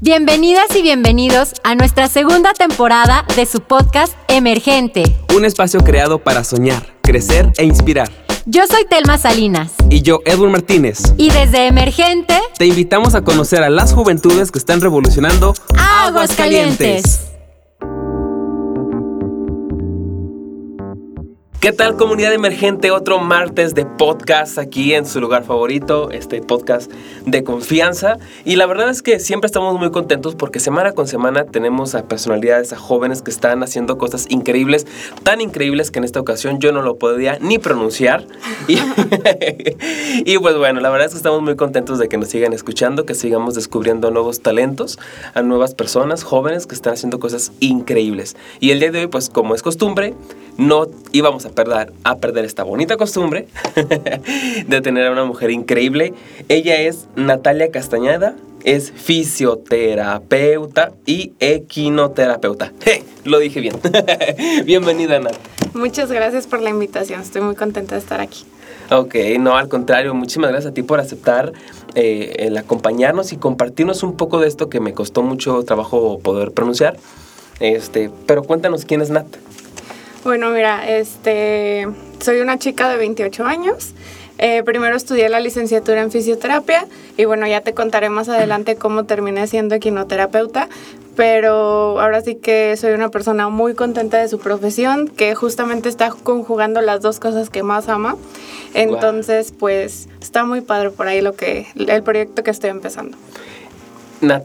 Bienvenidas y bienvenidos a nuestra segunda temporada de su podcast Emergente. Un espacio creado para soñar, crecer e inspirar. Yo soy Telma Salinas. Y yo, Edwin Martínez. Y desde Emergente te invitamos a conocer a las juventudes que están revolucionando Aguas Calientes. ¿Qué tal comunidad emergente? Otro martes de podcast aquí en su lugar favorito, este podcast de confianza. Y la verdad es que siempre estamos muy contentos porque semana con semana tenemos a personalidades, a jóvenes que están haciendo cosas increíbles, tan increíbles que en esta ocasión yo no lo podía ni pronunciar. Y, pues bueno, la verdad es que estamos muy contentos de que nos sigan escuchando, que sigamos descubriendo nuevos talentos, a nuevas personas, jóvenes que están haciendo cosas increíbles. Y el día de hoy, pues como es costumbre, no íbamos a perder, a perder esta bonita costumbre de tener a una mujer increíble. Ella es Natalia Castañeda, es fisioterapeuta y equinoterapeuta. lo dije bien. Bienvenida, Nat. Muchas gracias por la invitación, estoy muy contenta de estar aquí. Ok, no, al contrario, muchísimas gracias a ti por aceptar eh, el acompañarnos y compartirnos un poco de esto que me costó mucho trabajo poder pronunciar. Este, pero cuéntanos quién es Nat. Bueno, mira, este, soy una chica de 28 años. Eh, primero estudié la licenciatura en fisioterapia y bueno, ya te contaré más adelante cómo terminé siendo equinoterapeuta, pero ahora sí que soy una persona muy contenta de su profesión, que justamente está conjugando las dos cosas que más ama. Entonces, pues está muy padre por ahí lo que el proyecto que estoy empezando. Nat,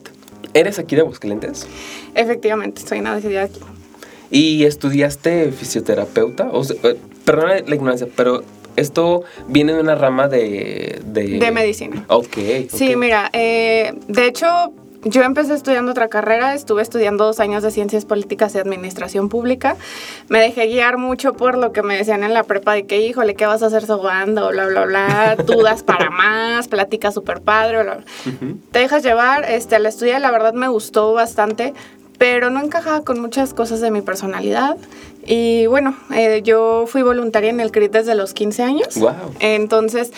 ¿eres aquí de Aguascalientes? Efectivamente, soy una de aquí. ¿Y estudiaste fisioterapeuta? O eh, perdona la ignorancia, pero esto viene de una rama de... De, medicina. Ok. Sí, mira, eh, de hecho, yo empecé estudiando otra carrera, estuve estudiando dos años de ciencias políticas y administración pública. Me dejé guiar mucho por lo que me decían en la prepa de que, híjole, ¿qué vas a hacer sobando? Bla, bla, bla, tú das para más, plática súper padre, bla, bla. Te dejas llevar, este, al estudiar la verdad me gustó bastante, pero no encajaba con muchas cosas de mi personalidad. Y bueno, eh, yo fui voluntaria en el CRIT desde los 15 años. Wow. Entonces,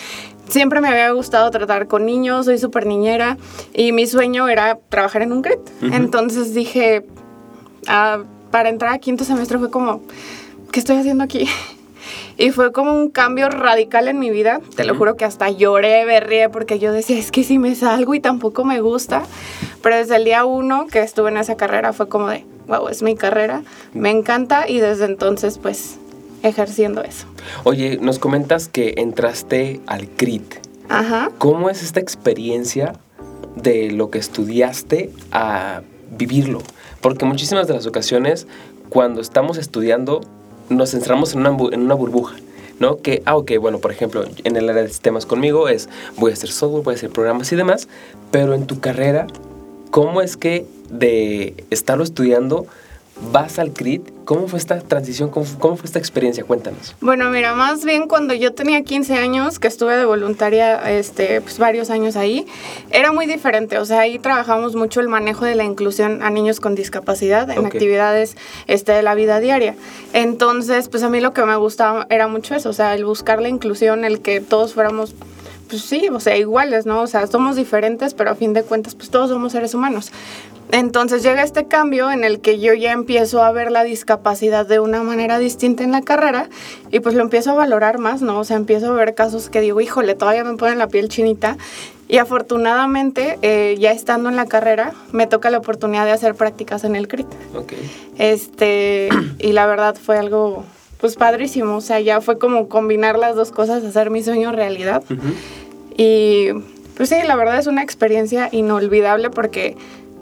siempre me había gustado tratar con niños, soy súper niñera y mi sueño era trabajar en un CRIT. Entonces dije, ah, para entrar a quinto semestre fue como, ¿qué estoy haciendo aquí? Y fue como un cambio radical en mi vida. Te lo juro que hasta lloré, berré, porque yo decía, es que si me salgo y tampoco me gusta. Pero desde el día uno que estuve en esa carrera fue como de, wow, es mi carrera, me encanta y desde entonces pues ejerciendo eso. Oye, nos comentas que entraste al CRIT. Ajá. ¿Cómo es esta experiencia de lo que estudiaste a vivirlo? Porque muchísimas de las ocasiones cuando estamos estudiando nos centramos en una, en una burbuja. ¿no? Que, ah, ok, bueno, por ejemplo, en el área de sistemas conmigo es, voy a hacer software, voy a hacer programas y demás, pero en tu carrera, ¿cómo es que de estarlo estudiando vas al CRIT. ¿Cómo fue esta transición? ¿Cómo, fue esta experiencia? Cuéntanos. Bueno, mira, más bien cuando yo tenía 15 años, que estuve de voluntaria este, pues, varios años ahí, era muy diferente. O sea, ahí trabajamos mucho el manejo de la inclusión a niños con discapacidad en actividades este, de la vida diaria. Entonces, pues a mí lo que me gustaba era mucho eso, o sea, el buscar la inclusión, el que todos fuéramos pues sí, o sea, iguales, ¿no? O sea, somos diferentes, pero a fin de cuentas, pues todos somos seres humanos. Entonces llega este cambio en el que yo ya empiezo a ver la discapacidad de una manera distinta en la carrera y pues lo empiezo a valorar más, ¿no? O sea, empiezo a ver casos que digo, híjole, todavía me ponen la piel chinita y afortunadamente eh, ya estando en la carrera me toca la oportunidad de hacer prácticas en el CRIT. Okay. Este, y la verdad fue algo pues padrísimo, o sea, ya fue como combinar las dos cosas, hacer mi sueño realidad. Y pues sí, la verdad es una experiencia inolvidable porque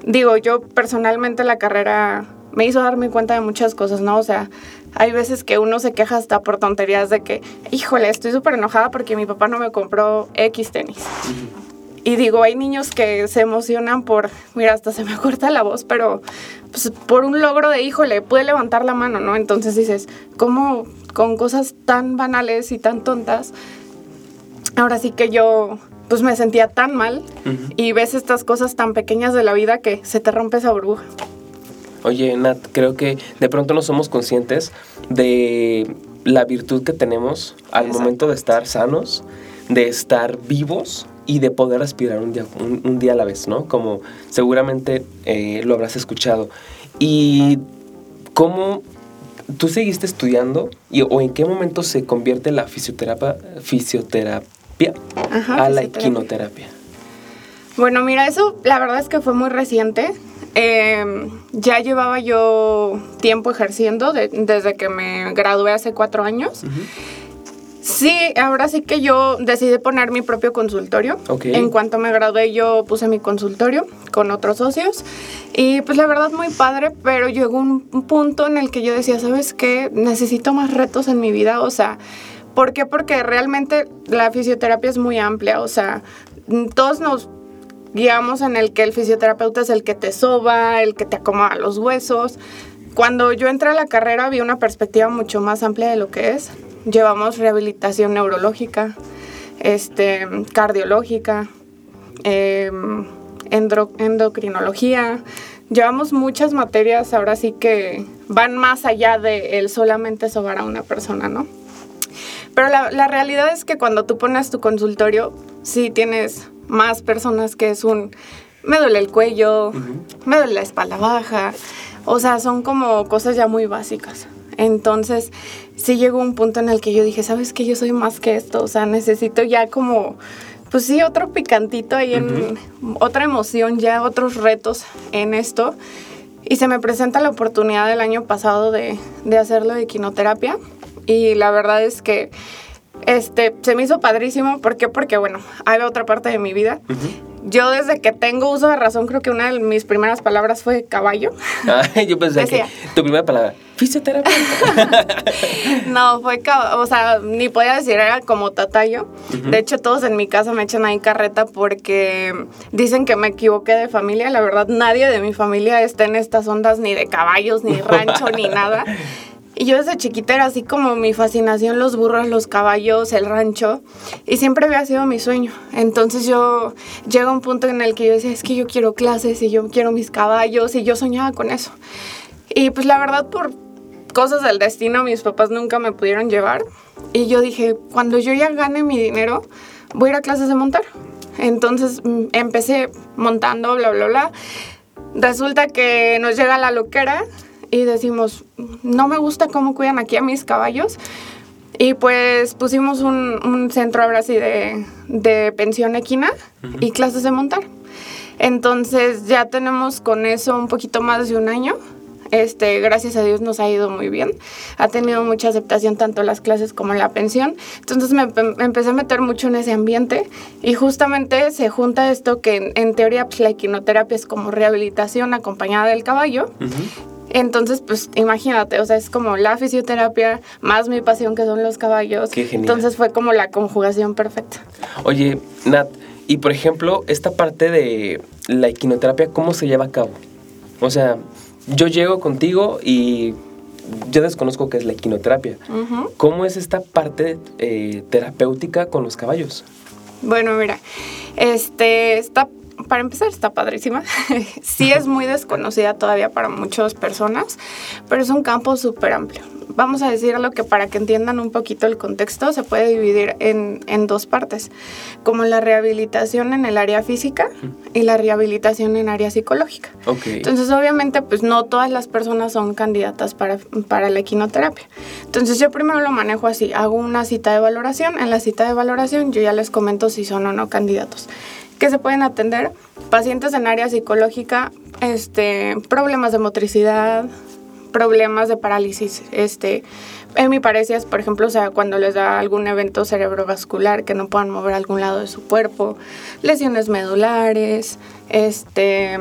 digo, yo personalmente la carrera me hizo darme cuenta de muchas cosas, ¿no? O sea, hay veces que uno se queja hasta por tonterías de que, híjole, estoy súper enojada porque mi papá no me compró X tenis. Y digo, hay niños que se emocionan por, mira, hasta se me corta la voz, pero pues, por un logro de, híjole, puede levantar la mano, ¿no? Entonces dices, ¿cómo con cosas tan banales y tan tontas? Ahora sí que yo pues me sentía tan mal y ves estas cosas tan pequeñas de la vida que se te rompe esa burbuja. Oye, Nat, creo que de pronto no somos conscientes de la virtud que tenemos al momento de estar sanos, de estar vivos y de poder respirar un día, un, día a la vez, ¿no? Como seguramente eh, lo habrás escuchado. ¿Y cómo tú seguiste estudiando y, o en qué momento se convierte la fisioterapia, fisioterapia a la equinoterapia? Bueno, mira, eso la verdad es que fue muy reciente. Em, ya llevaba yo tiempo ejerciendo desde que me gradué hace cuatro años. Sí, ahora sí que yo decidí poner mi propio consultorio. En cuanto me gradué yo puse mi consultorio con otros socios y pues la verdad muy padre, pero llegó un punto en el que yo decía, ¿sabes qué? Necesito más retos en mi vida, o sea, ¿por qué? Porque realmente la fisioterapia es muy amplia, o sea, todos nos guiamos en el que el fisioterapeuta es el que te soba, el que te acomoda los huesos. Cuando yo entré a la carrera vi una perspectiva mucho más amplia de lo que es. Llevamos rehabilitación neurológica, este, cardiológica, em, endocrinología. Llevamos muchas materias ahora sí que van más allá de el solamente sobar a una persona, ¿no? Pero la, la realidad es que cuando tú pones tu consultorio, sí tienes más personas que es un, me duele el cuello, me duele la espalda baja, o sea, son como cosas ya muy básicas. Entonces, sí llegó un punto en el que yo dije, ¿sabes qué? Yo soy más que esto, o sea, necesito ya como, pues sí, otro picantito ahí en, otra emoción ya, otros retos en esto. Y se me presenta la oportunidad del año pasado de, de hacerlo de quinoterapia. Y la verdad es que este, se me hizo padrísimo. ¿Por qué? Porque, bueno, hay otra parte de mi vida. Yo desde que tengo uso de razón, creo que una de mis primeras palabras fue caballo. yo pensé que tu primera palabra, fisioterapia. no, fue caballo, o sea, ni podía decir, era como tatayo. De hecho, todos en mi casa me echan ahí carreta porque dicen que me equivoqué de familia. La verdad, nadie de mi familia está en estas ondas ni de caballos, ni rancho, ni nada. Y yo desde chiquita era así como mi fascinación, los burros, los caballos, el rancho. Y siempre había sido mi sueño. Entonces yo llega un punto en el que yo decía, es que yo quiero clases y yo quiero mis caballos y yo soñaba con eso. Y pues la verdad por cosas del destino mis papás nunca me pudieron llevar. Y yo dije, cuando yo ya gane mi dinero, voy a ir a clases de montar. Entonces mm, empecé montando, bla, bla, bla. Resulta que nos llega la loquera y decimos, no me gusta cómo cuidan aquí a mis caballos. Y pues pusimos un, centro ahora sí de, pensión equina y clases de montar. Entonces ya tenemos con eso un poquito más de un año. Este, gracias a Dios nos ha ido muy bien. Ha tenido mucha aceptación tanto las clases como la pensión. Entonces me, empecé a meter mucho en ese ambiente y justamente se junta esto que en, teoría pues, la equinoterapia es como rehabilitación acompañada del caballo entonces, pues imagínate, o sea, es como la fisioterapia más mi pasión que son los caballos. Qué genial. Entonces fue como la conjugación perfecta. Oye, Nat, y por ejemplo, esta parte de la equinoterapia, ¿cómo se lleva a cabo? O sea, yo llego contigo y yo desconozco qué es la equinoterapia. ¿Cómo es esta parte eh, terapéutica con los caballos? Bueno, mira, este, esta para empezar está padrísima. sí es muy desconocida todavía para muchas personas, pero es un campo súper amplio. Vamos a decir lo que para que entiendan un poquito el contexto se puede dividir en, en dos partes, como la rehabilitación en el área física y la rehabilitación en área psicológica. Entonces obviamente pues no todas las personas son candidatas para, para la equinoterapia. Entonces yo primero lo manejo así, hago una cita de valoración, en la cita de valoración yo ya les comento si son o no candidatos que se pueden atender pacientes en área psicológica, este, problemas de motricidad, problemas de parálisis, este, en mi parecer, por ejemplo, o sea, cuando les da algún evento cerebrovascular que no puedan mover algún lado de su cuerpo, lesiones medulares, este,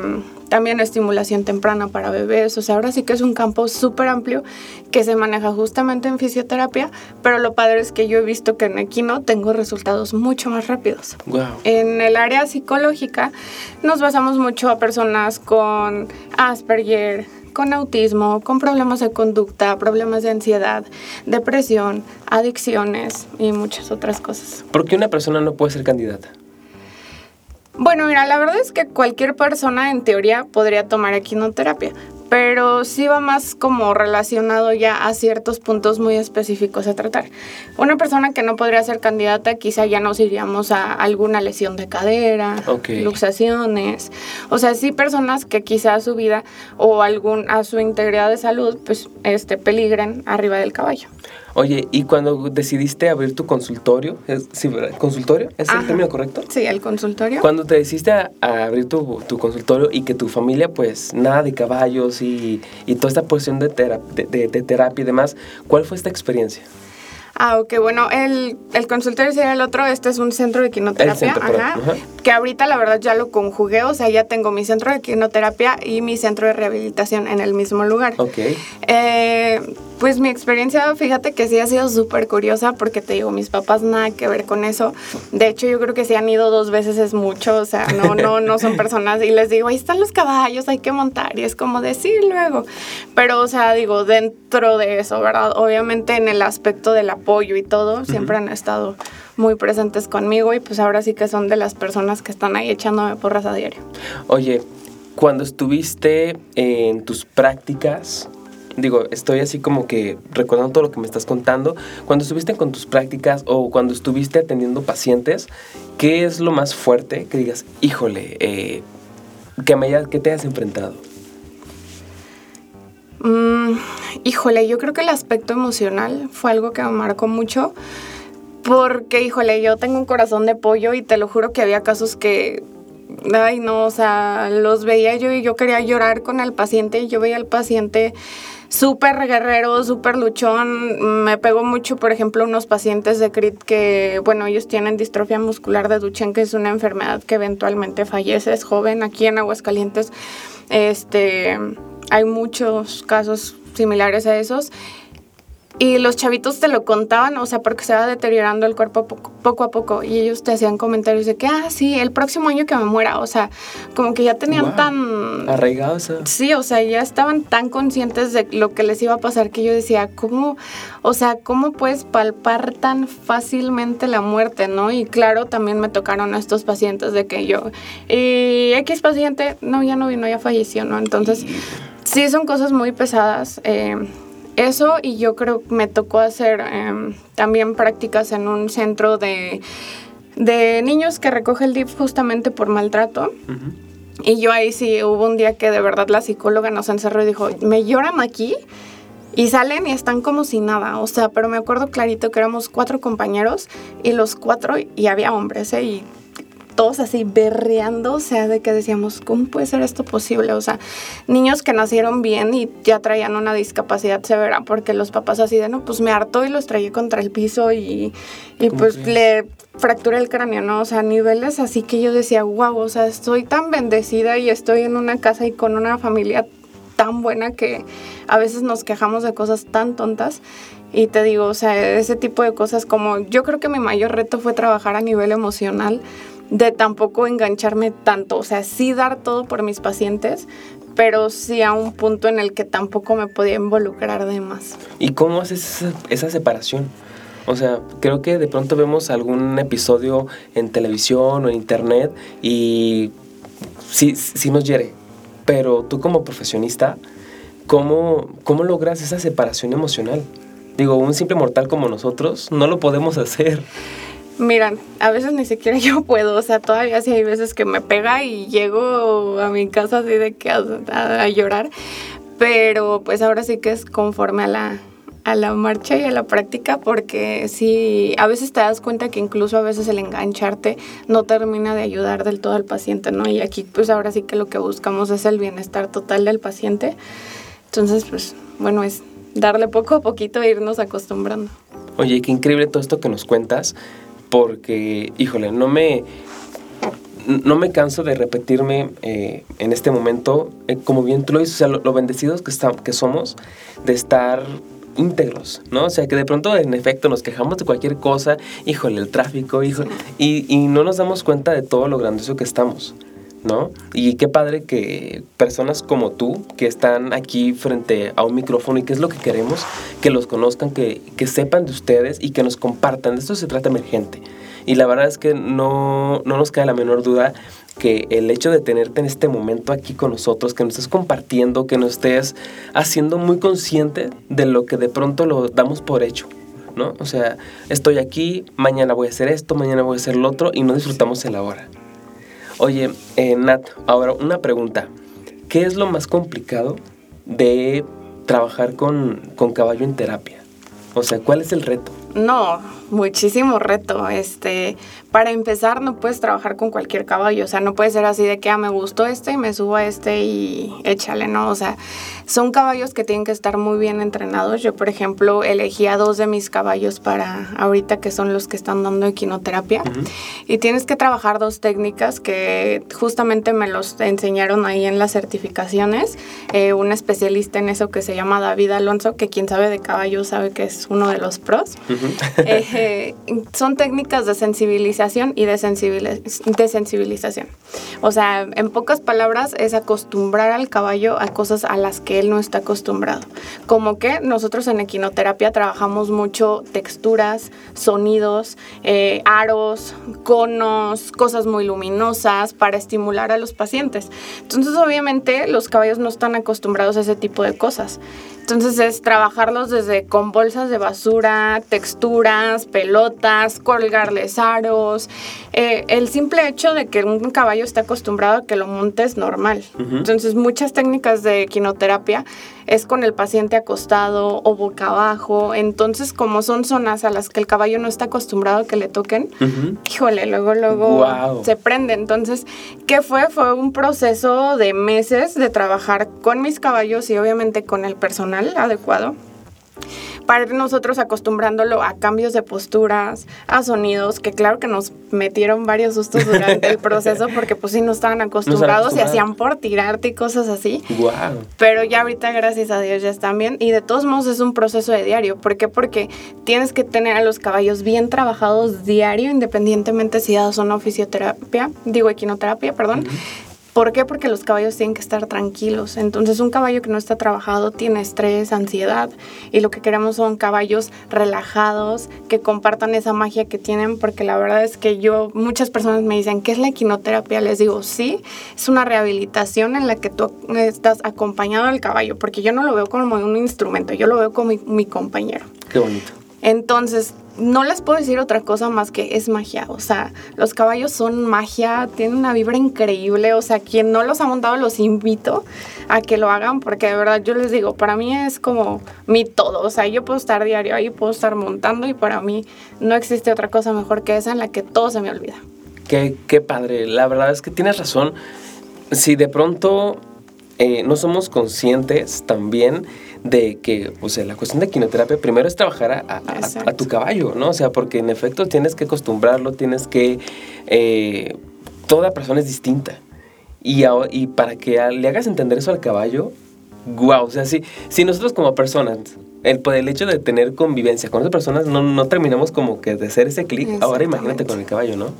también estimulación temprana para bebés, o sea, ahora sí que es un campo súper amplio que se maneja justamente en fisioterapia, pero lo padre es que yo he visto que en Equino tengo resultados mucho más rápidos. En el área psicológica nos basamos mucho a personas con Asperger, con autismo, con problemas de conducta, problemas de ansiedad, depresión, adicciones y muchas otras cosas. ¿Por qué una persona no puede ser candidata? Bueno, mira, la verdad es que cualquier persona en teoría podría tomar equinoterapia, pero sí va más como relacionado ya a ciertos puntos muy específicos a tratar. Una persona que no podría ser candidata, quizá ya nos iríamos a alguna lesión de cadera, luxaciones, o sea, sí personas que quizá a su vida o algún, a su integridad de salud, pues, este, peligren arriba del caballo. Oye, ¿y cuando decidiste abrir tu consultorio? ¿Es, sí, ¿Consultorio? ¿Es el término correcto? Sí, el consultorio. Cuando te decidiste a, abrir tu, tu, consultorio y que tu familia, pues, nada de caballos y, y toda esta posición de, de, de terapia y demás, ¿cuál fue esta experiencia? Ah, ok, bueno, el, el consultorio sería el otro, este es un centro de quinoterapia, ajá, que ahorita la verdad ya lo conjugué, o sea, ya tengo mi centro de quinoterapia y mi centro de rehabilitación en el mismo lugar. Ok. Eh, pues mi experiencia, fíjate que sí ha sido súper curiosa porque te digo, mis papás nada que ver con eso. De hecho, yo creo que si han ido dos veces es mucho, o sea, no, no, no son personas y les digo, ahí están los caballos, hay que montar y es como decir luego. Pero, o sea, digo, dentro de eso, ¿verdad? Obviamente en el aspecto del apoyo y todo, siempre han estado muy presentes conmigo y pues ahora sí que son de las personas que están ahí echándome porras a diario. Oye, cuando estuviste en tus prácticas, digo, estoy así como que recordando todo lo que me estás contando. Cuando estuviste con tus prácticas o cuando estuviste atendiendo pacientes, ¿qué es lo más fuerte que digas, híjole, eh, que, me que te hayas enfrentado? Mm, híjole, yo creo que el aspecto emocional fue algo que me marcó mucho. Porque, híjole, yo tengo un corazón de pollo y te lo juro que había casos que ay no, o sea, los veía yo y yo quería llorar con el paciente y yo veía al paciente súper guerrero, súper luchón. Me pegó mucho, por ejemplo, unos pacientes de CRIT que, bueno, ellos tienen distrofia muscular de Duchenne, que es una enfermedad que eventualmente fallece, es joven. Aquí en Aguascalientes este, hay muchos casos similares a esos. Y los chavitos te lo contaban, o sea, porque se va deteriorando el cuerpo poco, a poco. Y ellos te hacían comentarios de que, ah, sí, el próximo año que me muera. O sea, como que ya tenían tan... Arraigados. Sí, o sea, ya estaban tan conscientes de lo que les iba a pasar que yo decía, ¿cómo? O sea, ¿cómo puedes palpar tan fácilmente la muerte, no? Y claro, también me tocaron a estos pacientes de que yo... Y X paciente, no, ya no vino, ya falleció, ¿no? Entonces, sí son cosas muy pesadas. Eh, eso y yo creo que me tocó hacer em, también prácticas en un centro de, niños que recoge el DIF justamente por maltrato. Y yo ahí sí hubo un día que de verdad la psicóloga nos encerró y dijo, me lloran aquí y salen y están como si nada. O sea, pero me acuerdo clarito que éramos cuatro compañeros y los cuatro, y había hombres, ¿eh? Y todos así berreando, o sea, de que decíamos, ¿cómo puede ser esto posible? O sea, niños que nacieron bien y ya traían una discapacidad severa, porque los papás así de, no, pues me hartó y los traía contra el piso y, y pues le fracturé el cráneo, ¿no? O sea, niveles así que yo decía, wow, o sea, estoy tan bendecida y estoy en una casa y con una familia tan buena que a veces nos quejamos de cosas tan tontas. Y te digo, o sea, ese tipo de cosas como yo creo que mi mayor reto fue trabajar a nivel emocional de tampoco engancharme tanto, o sea, sí dar todo por mis pacientes, pero sí a un punto en el que tampoco me podía involucrar de más. ¿Y cómo haces esa, separación? O sea, creo que de pronto vemos algún episodio en televisión o en internet y sí, sí nos hiere, pero tú como profesionista, ¿cómo, ¿cómo logras esa separación emocional? Digo, un simple mortal como nosotros no lo podemos hacer. Miran, a veces ni siquiera yo puedo, o sea, todavía sí hay veces que me pega y llego a mi casa así de que a, llorar, pero pues ahora sí que es conforme a la, a la marcha y a la práctica porque sí, a veces te das cuenta que incluso a veces el engancharte no termina de ayudar del todo al paciente, ¿no? Y aquí pues ahora sí que lo que buscamos es el bienestar total del paciente. Entonces, pues bueno, es darle poco a poquito e irnos acostumbrando. Oye, qué increíble todo esto que nos cuentas porque, híjole, no me, no me canso de repetirme eh, en este momento, eh, como bien tú lo dices, o sea, lo, bendecidos que, que somos de estar íntegros, ¿no? O sea, que de pronto en efecto nos quejamos de cualquier cosa, híjole, el tráfico, híjole, y, y no nos damos cuenta de todo lo grandioso que estamos. ¿No? Y qué padre que personas como tú, que están aquí frente a un micrófono y que es lo que queremos, que los conozcan, que, sepan de ustedes y que nos compartan. De esto se trata emergente. Y la verdad es que no, no nos cae la menor duda que el hecho de tenerte en este momento aquí con nosotros, que nos estés compartiendo, que nos estés haciendo muy consciente de lo que de pronto lo damos por hecho. ¿no? O sea, estoy aquí, mañana voy a hacer esto, mañana voy a hacer lo otro y no disfrutamos el ahora. Oye, eh, Nat, ahora una pregunta. ¿Qué es lo más complicado de trabajar con, con caballo en terapia? O sea, ¿cuál es el reto? No, muchísimo reto. Este, para empezar, no puedes trabajar con cualquier caballo. O sea, no puede ser así de que ah, me gustó este y me subo a este y échale, ¿no? O sea, son caballos que tienen que estar muy bien entrenados. Yo, por ejemplo, elegí a dos de mis caballos para ahorita que son los que están dando equinoterapia. Y tienes que trabajar dos técnicas que justamente me los enseñaron ahí en las certificaciones. Eh, un especialista en eso que se llama David Alonso, que quien sabe de caballos sabe que es uno de los pros. Eh, son técnicas de sensibilización y de, de sensibilización. O sea, en pocas palabras es acostumbrar al caballo a cosas a las que él no está acostumbrado. Como que nosotros en equinoterapia trabajamos mucho texturas, sonidos, eh, aros, conos, cosas muy luminosas para estimular a los pacientes. Entonces, obviamente, los caballos no están acostumbrados a ese tipo de cosas. Entonces es trabajarlos desde con bolsas de basura, texturas, pelotas, colgarles aros. Eh, el simple hecho de que un caballo está acostumbrado a que lo montes normal. Entonces muchas técnicas de quinoterapia es con el paciente acostado o boca abajo. Entonces, como son zonas a las que el caballo no está acostumbrado a que le toquen, híjole, luego, luego se prende. Entonces, ¿qué fue? Fue un proceso de meses de trabajar con mis caballos y obviamente con el personal adecuado para ir nosotros acostumbrándolo a cambios de posturas, a sonidos, que claro que nos metieron varios sustos durante el proceso porque pues sí no estaban acostumbrados y hacían por tirarte y cosas así. Wow. Pero ya ahorita gracias a Dios ya están bien y de todos modos es un proceso de diario. ¿Por qué? Porque tienes que tener a los caballos bien trabajados diario independientemente si das una fisioterapia, digo equinoterapia, perdón. ¿Por qué? Porque los caballos tienen que estar tranquilos. Entonces un caballo que no está trabajado tiene estrés, ansiedad y lo que queremos son caballos relajados que compartan esa magia que tienen porque la verdad es que yo, muchas personas me dicen, ¿qué es la equinoterapia? Les digo, sí, es una rehabilitación en la que tú estás acompañado al caballo porque yo no lo veo como un instrumento, yo lo veo como mi, mi compañero. Qué bonito. Entonces, no les puedo decir otra cosa más que es magia. O sea, los caballos son magia, tienen una vibra increíble. O sea, quien no los ha montado, los invito a que lo hagan porque de verdad yo les digo, para mí es como mi todo. O sea, yo puedo estar diario ahí, puedo estar montando y para mí no existe otra cosa mejor que esa en la que todo se me olvida. Qué, qué padre. La verdad es que tienes razón. Si de pronto eh, no somos conscientes también de que, o sea, la cuestión de quinoterapia primero es trabajar a, tu caballo, ¿no? O sea, porque en efecto tienes que acostumbrarlo, tienes que... Eh, toda persona es distinta. Y, y para que le hagas entender eso al caballo, guau, o sea, si, si nosotros como personas, el, el hecho de tener convivencia con otras personas, no, no terminamos como que de hacer ese clic, ahora imagínate con el caballo, ¿no?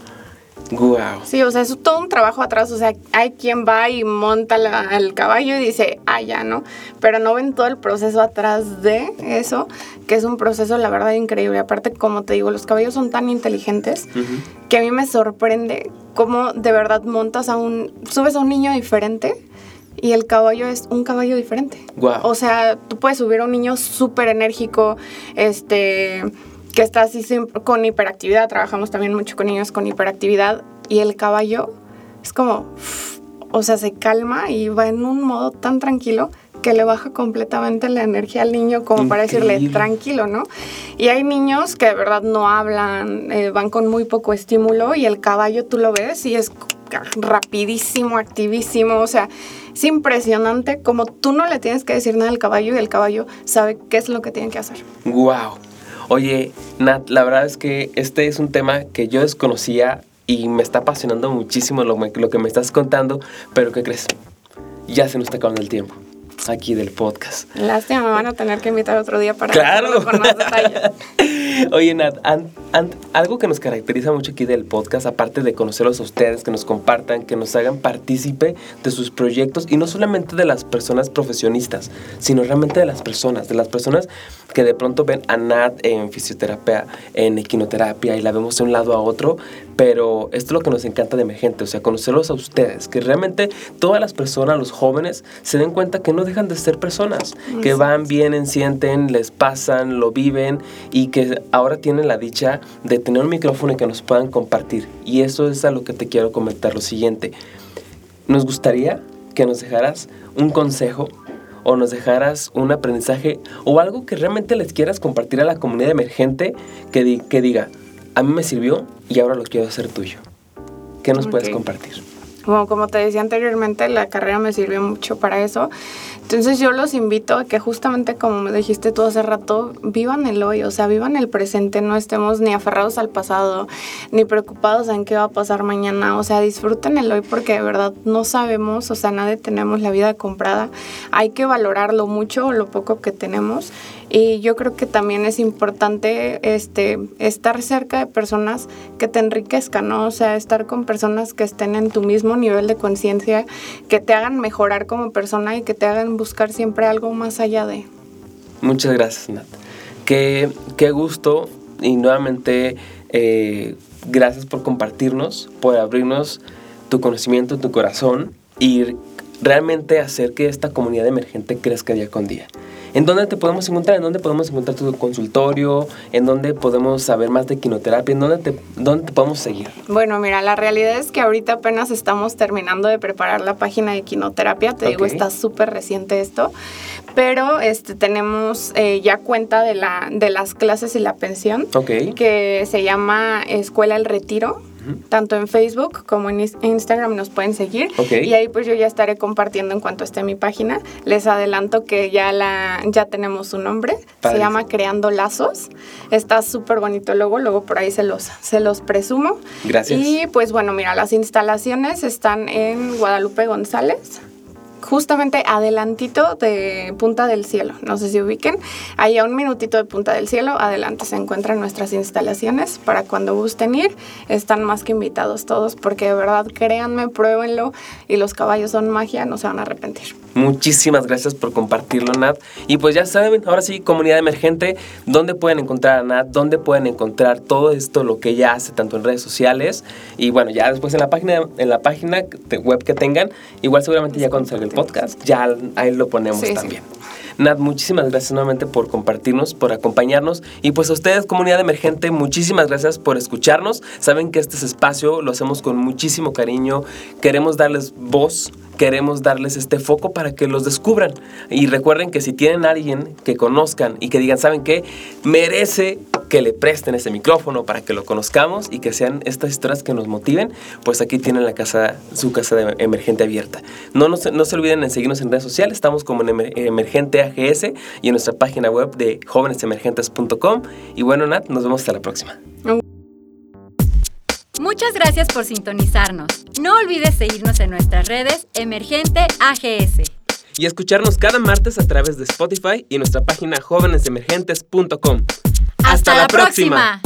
Wow. Sí, o sea, es todo un trabajo atrás. O sea, hay quien va y monta el caballo y dice, ah, ya, ¿no? Pero no ven todo el proceso atrás de eso, que es un proceso, la verdad, increíble. Aparte, como te digo, los caballos son tan inteligentes que a mí me sorprende cómo de verdad montas a un, subes a un niño diferente y el caballo es un caballo diferente. Wow. O sea, tú puedes subir a un niño súper enérgico, este que está así con hiperactividad. Trabajamos también mucho con niños con hiperactividad. Y el caballo es como, o sea, se calma y va en un modo tan tranquilo que le baja completamente la energía al niño como para decirle tranquilo, ¿no? Y hay niños que de verdad no hablan, eh, van con muy poco estímulo y el caballo tú lo ves y es rapidísimo, activísimo, o sea, es impresionante como tú no le tienes que decir nada al caballo y el caballo sabe qué es lo que tiene que hacer. Wow. Oye, Nat, la verdad es que este es un tema que yo desconocía y me está apasionando muchísimo lo, lo que me estás contando, pero ¿qué crees? Ya se nos está acabando el tiempo aquí del podcast. Lástima, me van a tener que invitar otro día para claro. con más detalles. Oye, Nat, algo que nos caracteriza mucho aquí del podcast, aparte de conocerlos a ustedes, que nos compartan, que nos hagan partícipe de sus proyectos y no solamente de las personas profesionistas, sino realmente de las personas, de las personas que de pronto ven a Nat en fisioterapia, en equinoterapia y la vemos de un lado a otro, pero esto es lo que nos encanta de Emergente, o sea, conocerlos a ustedes, que realmente todas las personas, los jóvenes, se den cuenta que no dejan de ser personas, que van, vienen, sienten, les pasan, lo viven y que ahora tienen la dicha de tener un micrófono y que nos puedan compartir. Y eso es a lo que te quiero comentar lo siguiente. Nos gustaría que nos dejaras un consejo o nos dejaras un aprendizaje o algo que realmente les quieras compartir a la comunidad emergente que, que diga, a mí me sirvió y ahora lo quiero hacer tuyo. ¿Qué nos puedes compartir? Como, como te decía anteriormente, la carrera me sirvió mucho para eso. Entonces yo los invito a que justamente como me dijiste tú hace rato, vivan el hoy, o sea, vivan el presente, no estemos ni aferrados al pasado, ni preocupados en qué va a pasar mañana, o sea, disfruten el hoy porque de verdad no sabemos, o sea, nadie tenemos la vida comprada, hay que valorarlo mucho o lo poco que tenemos y yo creo que también es importante este, estar cerca de personas que te enriquezcan, ¿no? O sea, estar con personas que estén en tu mismo nivel de conciencia, que te hagan mejorar como persona y que te hagan buscar siempre algo más allá de. Muchas gracias, Nat. Qué, qué gusto y nuevamente eh, gracias por compartirnos, por abrirnos tu conocimiento, tu corazón y realmente hacer que esta comunidad emergente crezca día con día. ¿En dónde te podemos encontrar? ¿En dónde podemos encontrar tu consultorio? ¿En dónde podemos saber más de quinoterapia? ¿En dónde te, dónde te podemos seguir? Bueno, mira, la realidad es que ahorita apenas estamos terminando de preparar la página de quinoterapia. Te digo, está súper reciente esto. Pero este, tenemos eh, ya cuenta de, la, de las clases y la pensión, que se llama Escuela El Retiro tanto en Facebook como en Instagram nos pueden seguir. Y ahí pues yo ya estaré compartiendo en cuanto esté mi página. Les adelanto que ya, la, ya tenemos su nombre. Se llama Creando Lazos. Está súper bonito el logo. Luego por ahí se los, se los presumo. Gracias. Y pues bueno, mira, las instalaciones están en Guadalupe González justamente adelantito de Punta del Cielo. No sé si ubiquen. Ahí a un minutito de Punta del Cielo, adelante se encuentran nuestras instalaciones para cuando gusten ir. Están más que invitados todos porque de verdad créanme, pruébenlo y los caballos son magia, no se van a arrepentir. Muchísimas gracias por compartirlo, Nat. Y pues ya saben, ahora sí, comunidad emergente, ¿dónde pueden encontrar a Nat? ¿Dónde pueden encontrar todo esto, lo que ella hace, tanto en redes sociales? Y bueno, ya después en la página, en la página web que tengan, igual seguramente ya cuando salga el podcast, ya ahí lo ponemos también. Nat, muchísimas gracias nuevamente por compartirnos, por acompañarnos. Y pues a ustedes, comunidad emergente, muchísimas gracias por escucharnos. Saben que este es espacio lo hacemos con muchísimo cariño. Queremos darles voz queremos darles este foco para que los descubran. Y recuerden que si tienen a alguien que conozcan y que digan, ¿saben qué? Merece que le presten ese micrófono para que lo conozcamos y que sean estas historias que nos motiven, pues aquí tienen la casa, su casa de emergente abierta. No, no, no se olviden en seguirnos en redes sociales, estamos como en Emergente AGS y en nuestra página web de jóvenesemergentes.com. Y bueno, Nat, nos vemos hasta la próxima. Muchas gracias por sintonizarnos. No olvides seguirnos en nuestras redes Emergente AGS. Y escucharnos cada martes a través de Spotify y nuestra página jóvenesemergentes.com. Hasta, la, próxima.